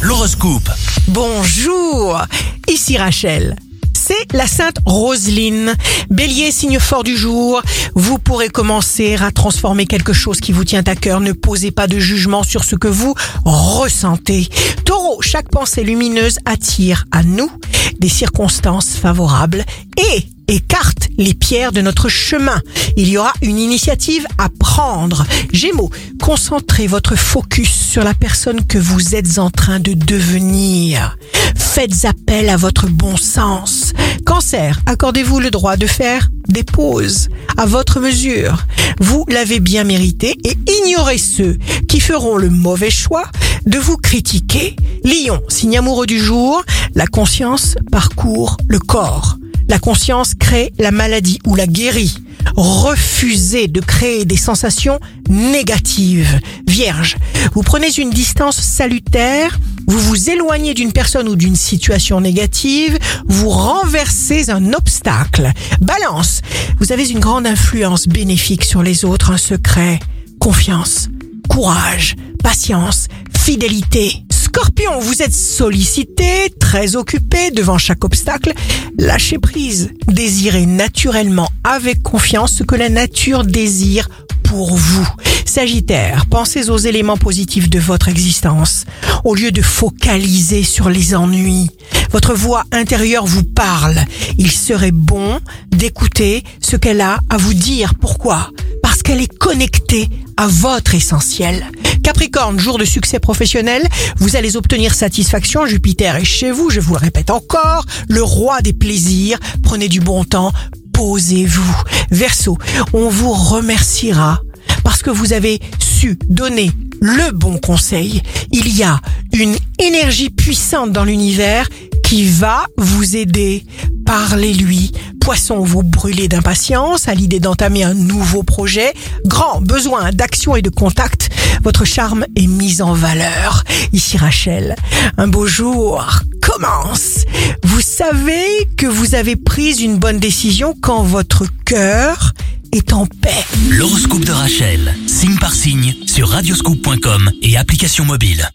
L'horoscope. Bonjour, ici Rachel. C'est la Sainte Roseline. Bélier, signe fort du jour. Vous pourrez commencer à transformer quelque chose qui vous tient à cœur. Ne posez pas de jugement sur ce que vous ressentez. Taureau, chaque pensée lumineuse attire à nous des circonstances favorables et écarte les pierres de notre chemin. Il y aura une initiative à prendre. Gémeaux, concentrez votre focus sur la personne que vous êtes en train de devenir. Faites appel à votre bon sens. Cancer, accordez-vous le droit de faire des pauses à votre mesure. Vous l'avez bien mérité et ignorez ceux qui feront le mauvais choix de vous critiquer. Lion, signe amoureux du jour, la conscience parcourt le corps. La conscience crée la maladie ou la guérit. Refusez de créer des sensations négatives. Vierge, vous prenez une distance salutaire, vous vous éloignez d'une personne ou d'une situation négative, vous renversez un obstacle. Balance, vous avez une grande influence bénéfique sur les autres, un secret. Confiance, courage, patience, fidélité. Scorpion, vous êtes sollicité, très occupé devant chaque obstacle. Lâchez prise. Désirez naturellement avec confiance ce que la nature désire pour vous. Sagittaire, pensez aux éléments positifs de votre existence au lieu de focaliser sur les ennuis. Votre voix intérieure vous parle. Il serait bon d'écouter ce qu'elle a à vous dire. Pourquoi? Parce qu'elle est connectée à votre essentiel. Capricorne, jour de succès professionnel, vous allez obtenir satisfaction. Jupiter est chez vous, je vous le répète encore, le roi des plaisirs. Prenez du bon temps, posez-vous. Verseau, on vous remerciera parce que vous avez su donner le bon conseil. Il y a une énergie puissante dans l'univers qui va vous aider. Parlez-lui. Poisson, vous brûlez d'impatience à l'idée d'entamer un nouveau projet. Grand besoin d'action et de contact. Votre charme est mis en valeur. Ici Rachel, un beau jour commence. Vous savez que vous avez pris une bonne décision quand votre cœur est en paix. L'horoscope de Rachel, signe par signe, sur radioscoop.com et application mobile.